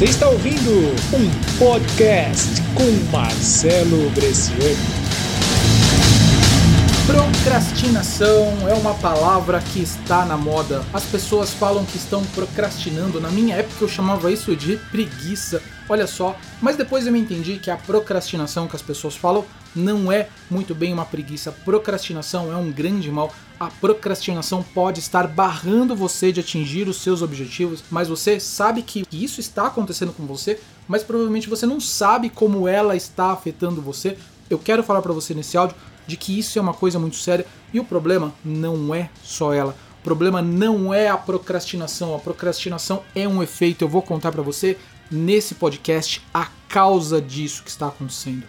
Você está ouvindo um podcast com Marcelo Bresciani. Procrastinação é uma palavra que está na moda. As pessoas falam que estão procrastinando. Na minha época eu chamava isso de preguiça. Olha só, mas depois eu me entendi que a procrastinação que as pessoas falam não é muito bem uma preguiça. Procrastinação é um grande mal. A procrastinação pode estar barrando você de atingir os seus objetivos, mas você sabe que isso está acontecendo com você, mas provavelmente você não sabe como ela está afetando você. Eu quero falar para você nesse áudio de que isso é uma coisa muito séria e o problema não é só ela. O problema não é a procrastinação. A procrastinação é um efeito. Eu vou contar para você nesse podcast a causa disso que está acontecendo.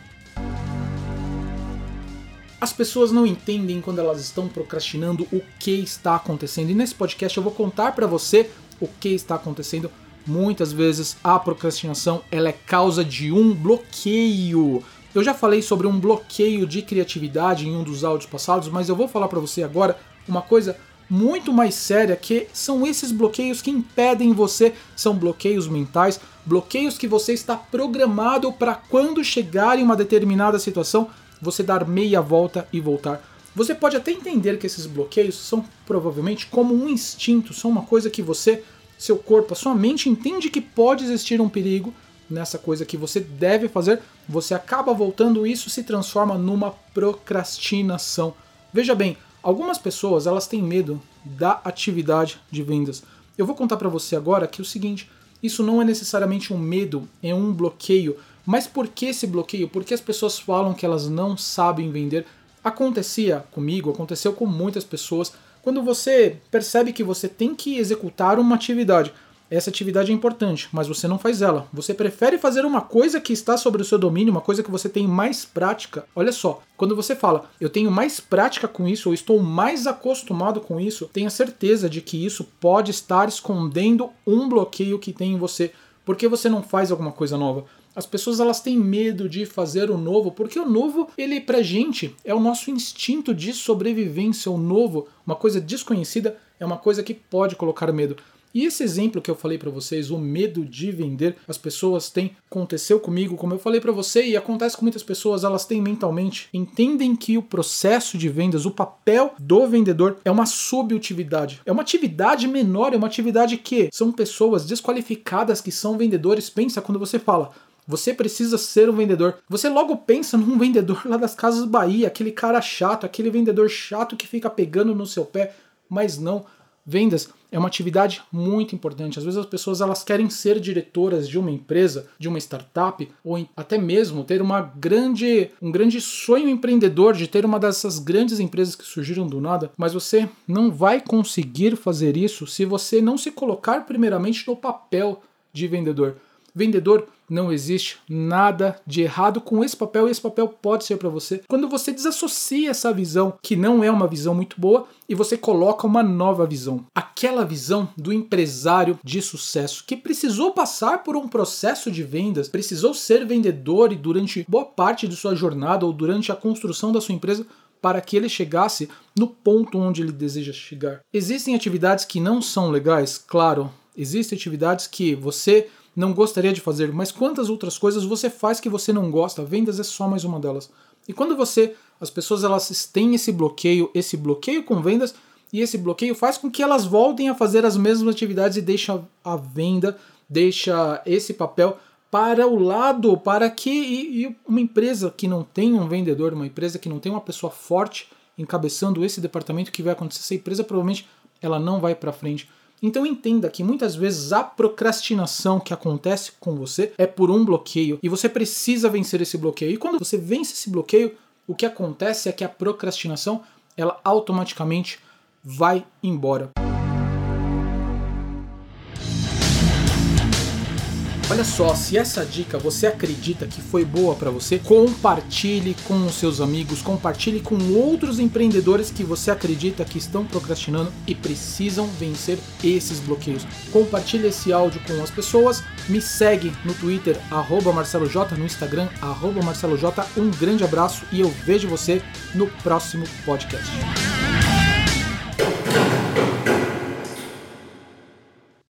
As pessoas não entendem quando elas estão procrastinando o que está acontecendo. E nesse podcast eu vou contar para você o que está acontecendo. Muitas vezes a procrastinação ela é causa de um bloqueio. Eu já falei sobre um bloqueio de criatividade em um dos áudios passados, mas eu vou falar para você agora uma coisa muito mais séria que são esses bloqueios que impedem você, são bloqueios mentais, bloqueios que você está programado para quando chegar em uma determinada situação, você dar meia volta e voltar. Você pode até entender que esses bloqueios são provavelmente como um instinto, são uma coisa que você, seu corpo, a sua mente entende que pode existir um perigo, nessa coisa que você deve fazer, você acaba voltando isso se transforma numa procrastinação. Veja bem, algumas pessoas elas têm medo da atividade de vendas. Eu vou contar para você agora que é o seguinte, isso não é necessariamente um medo, é um bloqueio. Mas por que esse bloqueio? Porque as pessoas falam que elas não sabem vender. Acontecia comigo, aconteceu com muitas pessoas. Quando você percebe que você tem que executar uma atividade, essa atividade é importante, mas você não faz ela. Você prefere fazer uma coisa que está sobre o seu domínio, uma coisa que você tem mais prática. Olha só, quando você fala, eu tenho mais prática com isso, ou estou mais acostumado com isso, tenha certeza de que isso pode estar escondendo um bloqueio que tem em você. Por que você não faz alguma coisa nova? As pessoas elas têm medo de fazer o novo, porque o novo, ele pra gente é o nosso instinto de sobrevivência. O novo, uma coisa desconhecida, é uma coisa que pode colocar medo. E esse exemplo que eu falei para vocês, o medo de vender, as pessoas têm, aconteceu comigo, como eu falei para você, e acontece com muitas pessoas, elas têm mentalmente, entendem que o processo de vendas, o papel do vendedor é uma subutividade. É uma atividade menor, é uma atividade que são pessoas desqualificadas que são vendedores. Pensa quando você fala, você precisa ser um vendedor. Você logo pensa num vendedor lá das Casas Bahia, aquele cara chato, aquele vendedor chato que fica pegando no seu pé, mas não. Vendas é uma atividade muito importante. Às vezes as pessoas elas querem ser diretoras de uma empresa, de uma startup, ou até mesmo ter uma grande, um grande sonho empreendedor de ter uma dessas grandes empresas que surgiram do nada, mas você não vai conseguir fazer isso se você não se colocar primeiramente no papel de vendedor. Vendedor não existe nada de errado com esse papel e esse papel pode ser para você. Quando você desassocia essa visão, que não é uma visão muito boa, e você coloca uma nova visão. Aquela visão do empresário de sucesso que precisou passar por um processo de vendas, precisou ser vendedor e durante boa parte de sua jornada ou durante a construção da sua empresa para que ele chegasse no ponto onde ele deseja chegar. Existem atividades que não são legais? Claro, existem atividades que você não gostaria de fazer, mas quantas outras coisas você faz que você não gosta? Vendas é só mais uma delas. E quando você, as pessoas elas têm esse bloqueio, esse bloqueio com vendas, e esse bloqueio faz com que elas voltem a fazer as mesmas atividades e deixa a venda, deixa esse papel para o lado, para que e, e uma empresa que não tem um vendedor, uma empresa que não tem uma pessoa forte encabeçando esse departamento que vai acontecer, essa empresa provavelmente ela não vai para frente. Então entenda que muitas vezes a procrastinação que acontece com você é por um bloqueio e você precisa vencer esse bloqueio. E quando você vence esse bloqueio, o que acontece é que a procrastinação ela automaticamente vai embora. Olha só, se essa dica você acredita que foi boa para você, compartilhe com os seus amigos, compartilhe com outros empreendedores que você acredita que estão procrastinando e precisam vencer esses bloqueios. Compartilhe esse áudio com as pessoas, me segue no Twitter, MarceloJ, no Instagram, MarceloJ. Um grande abraço e eu vejo você no próximo podcast.